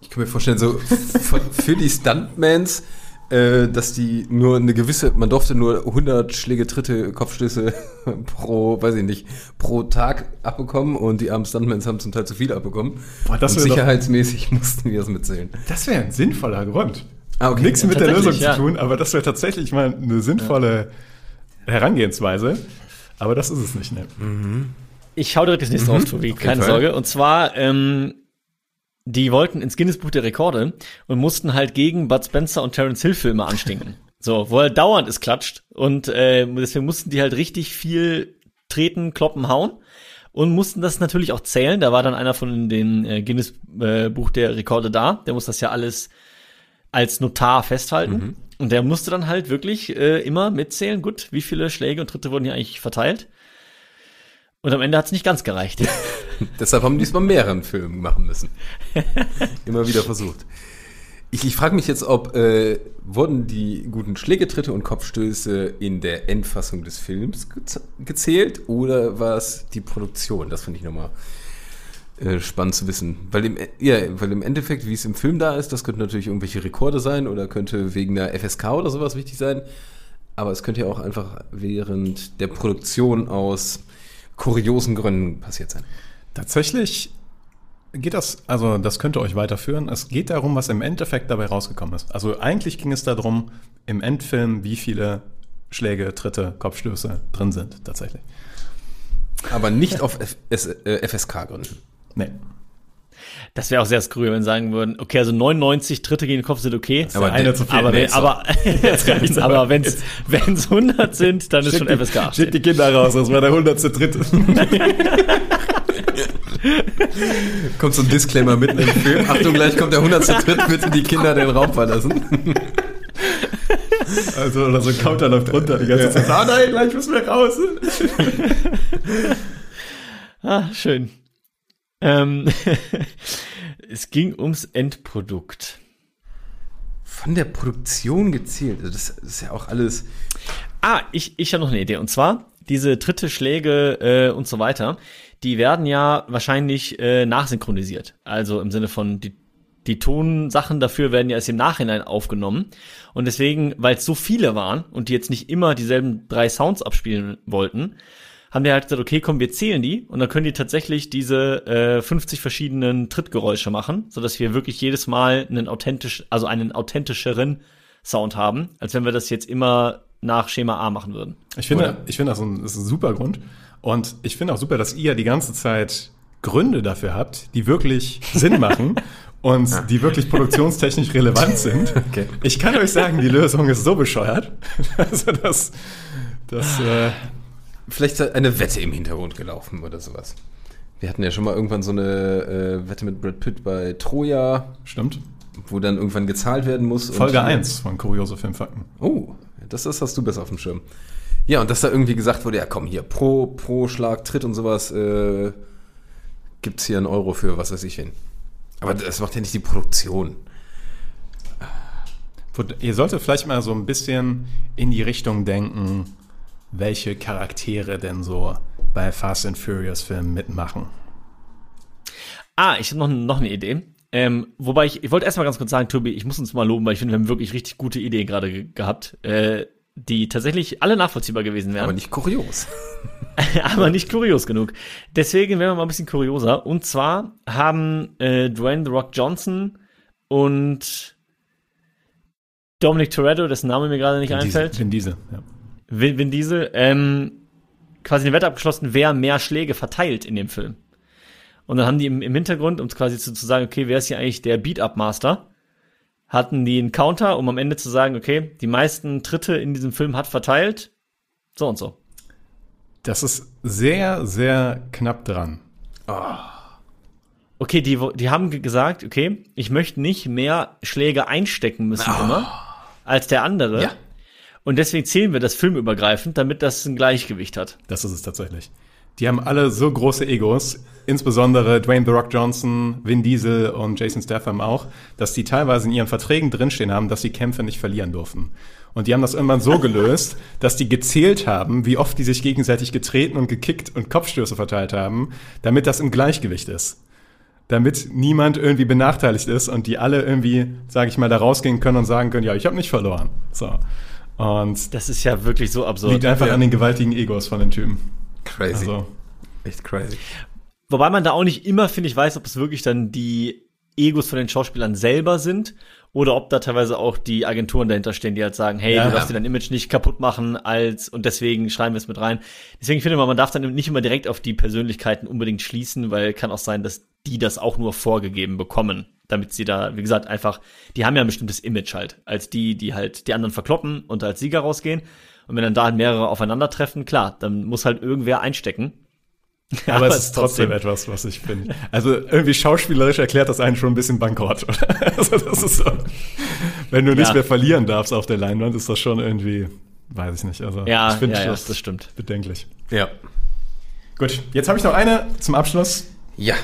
Ich kann mir vorstellen, so für, für die Stuntmans, äh, dass die nur eine gewisse, man durfte nur 100 Schläge, Tritte, Kopfstöße [LAUGHS] pro, weiß ich nicht, pro Tag abbekommen und die armen Stuntmans haben zum Teil zu viel abbekommen. Boah, das und wär doch- sicherheitsmäßig [LAUGHS] mussten wir das mitzählen. Das wäre ein sinnvoller Grund. Ah, okay. Nichts mit der Lösung ja. zu tun, aber das wäre tatsächlich mal eine sinnvolle Herangehensweise. Aber das ist es nicht, ne? Ich hau direkt das nächste auf, Tobi, keine Fall. Sorge. Und zwar, ähm, die wollten ins Guinness Buch der Rekorde und mussten halt gegen Bud Spencer und Terence Hill Filme anstinken. [LAUGHS] So, wo er dauernd es klatscht. Und äh, deswegen mussten die halt richtig viel treten, kloppen, hauen. Und mussten das natürlich auch zählen. Da war dann einer von den äh, Guinness äh, Buch der Rekorde da. Der muss das ja alles als Notar festhalten. Mhm. Und der musste dann halt wirklich äh, immer mitzählen, gut, wie viele Schläge und Tritte wurden hier eigentlich verteilt. Und am Ende hat es nicht ganz gereicht. [LAUGHS] [LAUGHS] Deshalb haben die es bei mehreren Filmen machen müssen. [LAUGHS] Immer wieder versucht. Ich, ich frage mich jetzt, ob äh, wurden die guten Schlägetritte und Kopfstöße in der Endfassung des Films gez- gezählt oder war es die Produktion? Das finde ich nochmal äh, spannend zu wissen. Weil im, ja, weil im Endeffekt, wie es im Film da ist, das könnte natürlich irgendwelche Rekorde sein oder könnte wegen der FSK oder sowas wichtig sein. Aber es könnte ja auch einfach während der Produktion aus kuriosen Gründen passiert sein. Tatsächlich geht das, also das könnte euch weiterführen. Es geht darum, was im Endeffekt dabei rausgekommen ist. Also eigentlich ging es darum, im Endfilm, wie viele Schläge, Tritte, Kopfstöße drin sind, tatsächlich. Aber nicht auf F S äh, FSK-Gründen. Nee. Das wäre auch sehr skurril, wenn sie sagen würden, okay, also 99 Tritte gegen den Kopf sind okay. Aber eine zu viel. aber Nee, wenn, aber, [LAUGHS] aber. [LAUGHS] aber wenn's, wenn's 100 sind, dann ist schon FSK. Schick die Kinder raus, das war der hundertste Dritte. [LAUGHS] Kommt so ein Disclaimer mitten im Film. Achtung, gleich kommt der 100. Tritt, bitte die Kinder den Raum verlassen. Also, oder so ein Counter läuft runter die ganze Zeit. Ah nein, gleich müssen wir raus. Ah, schön. Ähm, [LAUGHS] es ging ums Endprodukt. Von der Produktion gezählt. Also das ist ja auch alles. Ah, ich, ich habe noch eine Idee. Und zwar, diese dritte Schläge äh, und so weiter, die werden ja wahrscheinlich äh, nachsynchronisiert. Also im Sinne von, die, die Tonsachen dafür werden ja erst im Nachhinein aufgenommen. Und deswegen, weil es so viele waren und die jetzt nicht immer dieselben drei Sounds abspielen wollten, haben die halt gesagt, okay, komm, wir zählen die und dann können die tatsächlich diese äh, 50 verschiedenen Trittgeräusche machen, sodass wir wirklich jedes Mal einen authentisch, also einen authentischeren Sound haben, als wenn wir das jetzt immer nach Schema A machen würden. Ich finde, Oder? ich finde das, ein, das ist ein super Grund. Und ich finde auch super, dass ihr die ganze Zeit Gründe dafür habt, die wirklich Sinn machen [LAUGHS] und die wirklich produktionstechnisch relevant sind. [LAUGHS] Okay. Ich kann euch sagen, die Lösung ist so bescheuert. [LAUGHS] Also das, das äh, Vielleicht ist eine Wette im Hintergrund gelaufen oder sowas. Wir hatten ja schon mal irgendwann so eine äh, Wette mit Brad Pitt bei Troja, stimmt. wo dann irgendwann gezahlt werden muss. Folge 1 von Kuriose Filmfakten. Oh, das, das hast du besser auf dem Schirm. Ja, und dass da irgendwie gesagt wurde, ja komm hier, pro, pro Schlag, Tritt und sowas, äh, gibt's hier einen Euro für was weiß ich wen. Aber das macht ja nicht die Produktion. Ihr solltet vielleicht mal so ein bisschen in die Richtung denken, welche Charaktere denn so bei Fast and Furious Filmen mitmachen. Ah, ich habe noch, noch eine Idee. Ähm, wobei ich, ich wollte erstmal ganz kurz sagen, Tobi, ich muss uns mal loben, weil ich finde, wir haben wirklich richtig gute Ideen gerade ge gehabt, äh, die tatsächlich alle nachvollziehbar gewesen wären. Aber nicht kurios. [LAUGHS] aber nicht kurios genug. Deswegen werden wir mal ein bisschen kurioser. Und zwar haben äh, Dwayne The Rock Johnson und Dominic Toretto, dessen Name mir gerade nicht einfällt, Vin Diesel, ja. Vin, Vin Diesel, ähm, quasi eine Wette abgeschlossen, wer mehr Schläge verteilt in dem Film. Und dann haben die im, im Hintergrund, um quasi zu, zu sagen, okay, wer ist hier eigentlich der Beat-Up-Master, hatten die einen Counter, um am Ende zu sagen, okay, die meisten Tritte in diesem Film hat verteilt, so und so. Das ist sehr, sehr knapp dran. Okay, die, die haben ge- gesagt, okay, ich möchte nicht mehr Schläge einstecken müssen immer als der andere. Ja. Und deswegen zählen wir das filmübergreifend, damit das ein Gleichgewicht hat. Das ist es tatsächlich. Die haben alle so große Egos, insbesondere Dwayne The Rock Johnson, Vin Diesel und Jason Statham auch, dass die teilweise in ihren Verträgen drinstehen haben, dass sie Kämpfe nicht verlieren dürfen. Und die haben das irgendwann so gelöst, [LAUGHS] dass die gezählt haben, wie oft die sich gegenseitig getreten und gekickt und Kopfstöße verteilt haben, damit das im Gleichgewicht ist. Damit niemand irgendwie benachteiligt ist und die alle irgendwie, sage ich mal, da rausgehen können und sagen können, ja, ich habe nicht verloren. So. Und Das ist ja wirklich so absurd. liegt einfach Ja. an den gewaltigen Egos von den Typen. Crazy. Also, Echt crazy. Wobei man da auch nicht immer, finde ich, weiß, ob es wirklich dann die Egos von den Schauspielern selber sind oder ob da teilweise auch die Agenturen dahinter stehen, die halt sagen, hey, Ja. du darfst dir dein Image nicht kaputt machen als und deswegen schreiben wir es mit rein. Deswegen finde ich mal, man darf dann nicht immer direkt auf die Persönlichkeiten unbedingt schließen, weil kann auch sein, dass die das auch nur vorgegeben bekommen, damit sie da, wie gesagt, einfach, die haben ja ein bestimmtes Image halt, als die, die halt die anderen verkloppen und als Sieger rausgehen. Und wenn dann da halt mehrere aufeinandertreffen, klar, dann muss halt irgendwer einstecken. [LAUGHS] [LAUGHS] Aber es ist trotzdem etwas, was ich finde. [LAUGHS] Also irgendwie schauspielerisch erklärt das einen schon ein bisschen bankrott. Oder? Also das ist so, wenn du nicht Ja. mehr verlieren darfst auf der Leinwand, ist das schon irgendwie, weiß ich nicht. Also Ja, ich finde ja, ja, das, das stimmt. bedenklich. Ja. Gut, jetzt habe ich noch eine zum Abschluss Ja.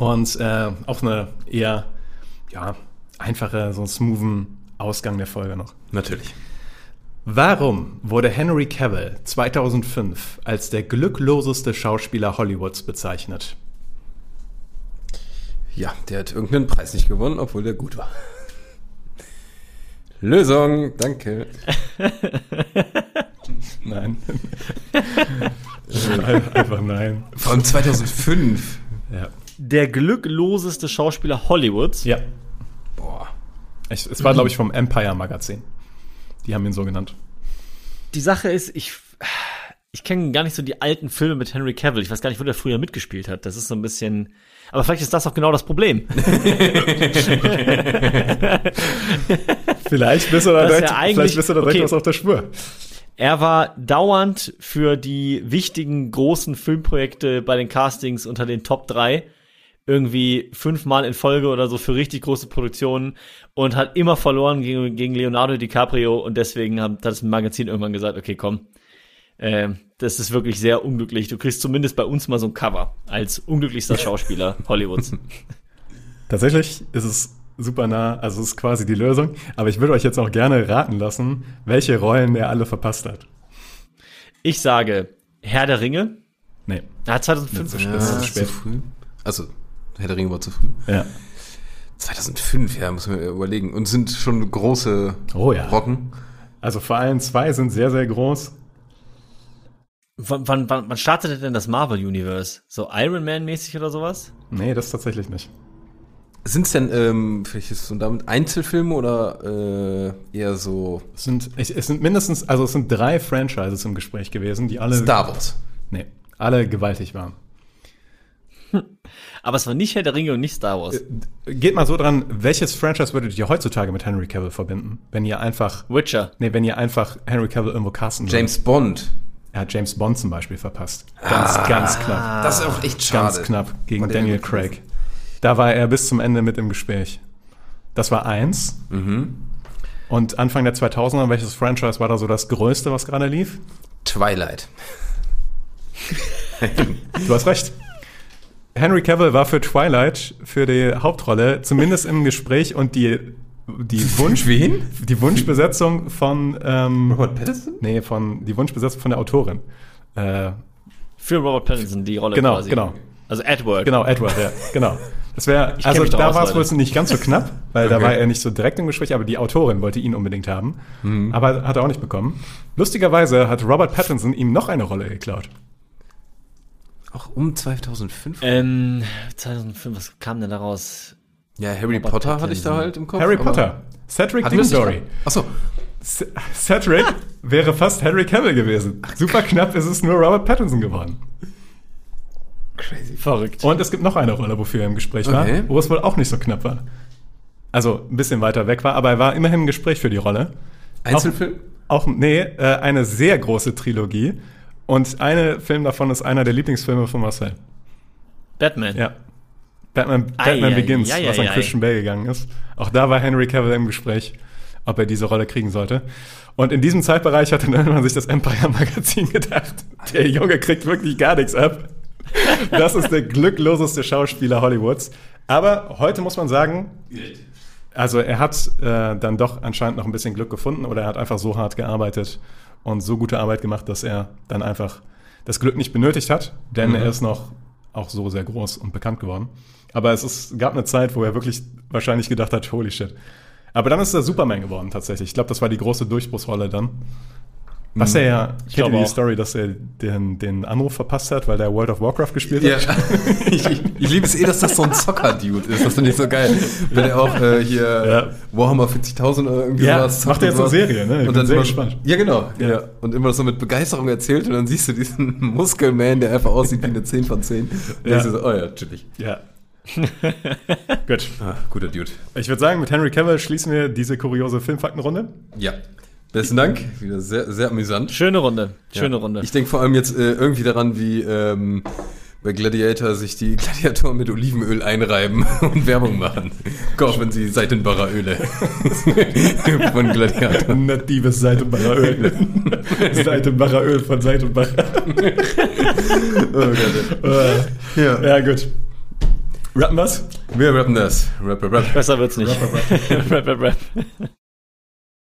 Und äh, auch eine eher ja einfache, so einen smoothen Ausgang der Folge noch. Natürlich. Warum wurde Henry Cavill 2005 als der glückloseste Schauspieler Hollywoods bezeichnet? Ja, der hat irgendeinen Preis nicht gewonnen, obwohl der gut war. Lösung, danke. [LAUGHS] Nein. [LAUGHS] Einfach nein. Von 2005. Ja. Der glückloseste Schauspieler Hollywoods. ja. Boah. Ich, es war, glaube ich, vom Empire Magazin. Die haben ihn so genannt. Die Sache ist, ich, ich kenne gar nicht so die alten Filme mit Henry Cavill. Ich weiß gar nicht, wo der früher mitgespielt hat. Das ist so ein bisschen, aber vielleicht ist das auch genau das Problem. [LAUGHS] Vielleicht bist du da direkt, ja vielleicht bist du da direkt okay. was auf der Spur. Er war dauernd für die wichtigen großen Filmprojekte bei den Castings unter den Top 3 irgendwie fünfmal in Folge oder so für richtig große Produktionen und hat immer verloren gegen, gegen Leonardo DiCaprio und deswegen hat das Magazin irgendwann gesagt, okay, komm, äh, das ist wirklich sehr unglücklich. Du kriegst zumindest bei uns mal so ein Cover als unglücklichster [LAUGHS] Schauspieler Hollywoods. Tatsächlich ist es super nah, also es ist quasi die Lösung. Aber ich würde euch jetzt auch gerne raten lassen, welche Rollen er alle verpasst hat. Ich sage Herr der Ringe. Nee. Er hat 2005 gespielt. Das ist zu spät. früh. Also, Herr der Ringe war zu früh. Ja. 2005, ja, muss man überlegen. Und sind schon große Oh ja. Brocken. Also vor allem zwei sind sehr, sehr groß. Wann, wann, wann, wann startete denn das Marvel Universe? So Iron Man mäßig oder sowas? Nee, das tatsächlich nicht. Sind es denn, ähm, vielleicht ist es so damit Einzelfilme oder äh, eher so Es sind, es es sind mindestens, also es sind drei Franchises im Gespräch gewesen, die alle, Star Wars? nee, alle gewaltig waren. Aber es war nicht Herr der Ringe und nicht Star Wars. Geht mal so dran, welches Franchise würdet ihr heutzutage mit Henry Cavill verbinden? Wenn ihr einfach, Witcher. nee, wenn ihr einfach Henry Cavill irgendwo casten würdet? James Bond. Er hat James Bond zum Beispiel verpasst. Ganz, ganz knapp. Das ist auch echt schade. Ganz knapp gegen Daniel Craig. Da war er bis zum Ende mit im Gespräch. Das war eins. Mhm. Und Anfang der 2000er, welches Franchise war da so das größte, was gerade lief? Twilight. Du hast recht. Henry Cavill war für Twilight, für die Hauptrolle, zumindest im Gespräch und die, die [LAUGHS] Wunsch, wen? die Wunschbesetzung von, ähm, Robert Pattinson? nee, von, die Wunschbesetzung von der Autorin. Äh, Für Robert Pattinson die Rolle Genau, quasi. genau. Also Edward. Genau, Edward, ja, genau. Das wäre, also da da war es wohl nicht ganz so knapp, weil da Okay. war er nicht so direkt im Gespräch, aber die Autorin wollte ihn unbedingt haben. Mhm. Aber hat er auch nicht bekommen. Lustigerweise hat Robert Pattinson ihm noch eine Rolle geklaut. Auch um 2005? Ähm, 2005, was kam denn da raus? ja, Harry Robert Potter hatte ich da halt im Kopf. Harry Potter. Cedric Diggory. Achso. Cedric wäre fast Henry Cavill gewesen. Super knapp ist es nur Robert Pattinson geworden. Crazy. Verrückt. Und es gibt noch eine Rolle, wofür er im Gespräch war, Okay. wo es wohl auch nicht so knapp war. Also ein bisschen weiter weg war, aber er war immerhin im Gespräch für die Rolle. Einzelfilm? Auch, nee, äh, eine sehr große Trilogie. Und ein Film davon ist einer der Lieblingsfilme von Marcel. Batman. Ja. Batman, Batman ei, Begins, ei, was ei, an. Christian Bale gegangen ist. Auch da war Henry Cavill im Gespräch, ob er diese Rolle kriegen sollte. Und in diesem Zeitbereich hat dann irgendwann sich das Empire Magazin [LAUGHS] gedacht, der Junge kriegt wirklich gar nichts ab. Das ist der glückloseste Schauspieler Hollywoods. Aber heute muss man sagen, also er hat äh, dann doch anscheinend noch ein bisschen Glück gefunden oder er hat einfach so hart gearbeitet und so gute Arbeit gemacht, dass er dann einfach das Glück nicht benötigt hat, denn er ist noch auch so sehr groß und bekannt geworden. Aber es ist, gab eine Zeit, wo er wirklich wahrscheinlich gedacht hat, holy shit. Aber dann ist er Superman geworden tatsächlich. Ich glaube, das war die große Durchbruchsrolle dann. Was er ja, ich glaube die. Story, dass er den, den Anruf verpasst hat, weil er World of Warcraft gespielt Ja, hat. [LAUGHS] ich, ich, ich liebe es eh, dass das so ein Zocker-Dude ist. Das finde ich so geil. Wenn er auch äh, hier Ja. Warhammer 40.000 oder irgendwie Ja, sowas macht er jetzt eine. Serie, ne? Ich und dann sehr immer, gespannt. Ja, genau. Ja. Ja. Und immer so mit Begeisterung erzählt und dann siehst du diesen [LAUGHS] Muskelman, der einfach aussieht wie eine 10 von 10. Und Ja. ja. so, oh ja, chillig. Ja. [LAUGHS] Gut. Ah, guter Dude. Ich würde sagen, mit Henry Cavill schließen wir diese kuriose Filmfaktenrunde. Ja. Besten Dank. Wieder sehr, sehr amüsant. Schöne Runde. Schöne Ja. Runde. Ich denke vor allem jetzt äh, irgendwie daran, wie ähm, bei Gladiator sich die [LAUGHS] Gladiatoren mit Olivenöl einreiben [LAUGHS] und Werbung machen. Kaufen Sie Seitenbacher Öle [LAUGHS] von Gladiator. Natives Seitenbacher Öl. Seitenbacher Öl von Seitenbacher. Oh Gott. Äh, Ja. ja, gut. Rappen wir's? Wir rappen das. Rap, rap, rap. Besser wird's nicht. rap, rap, rap.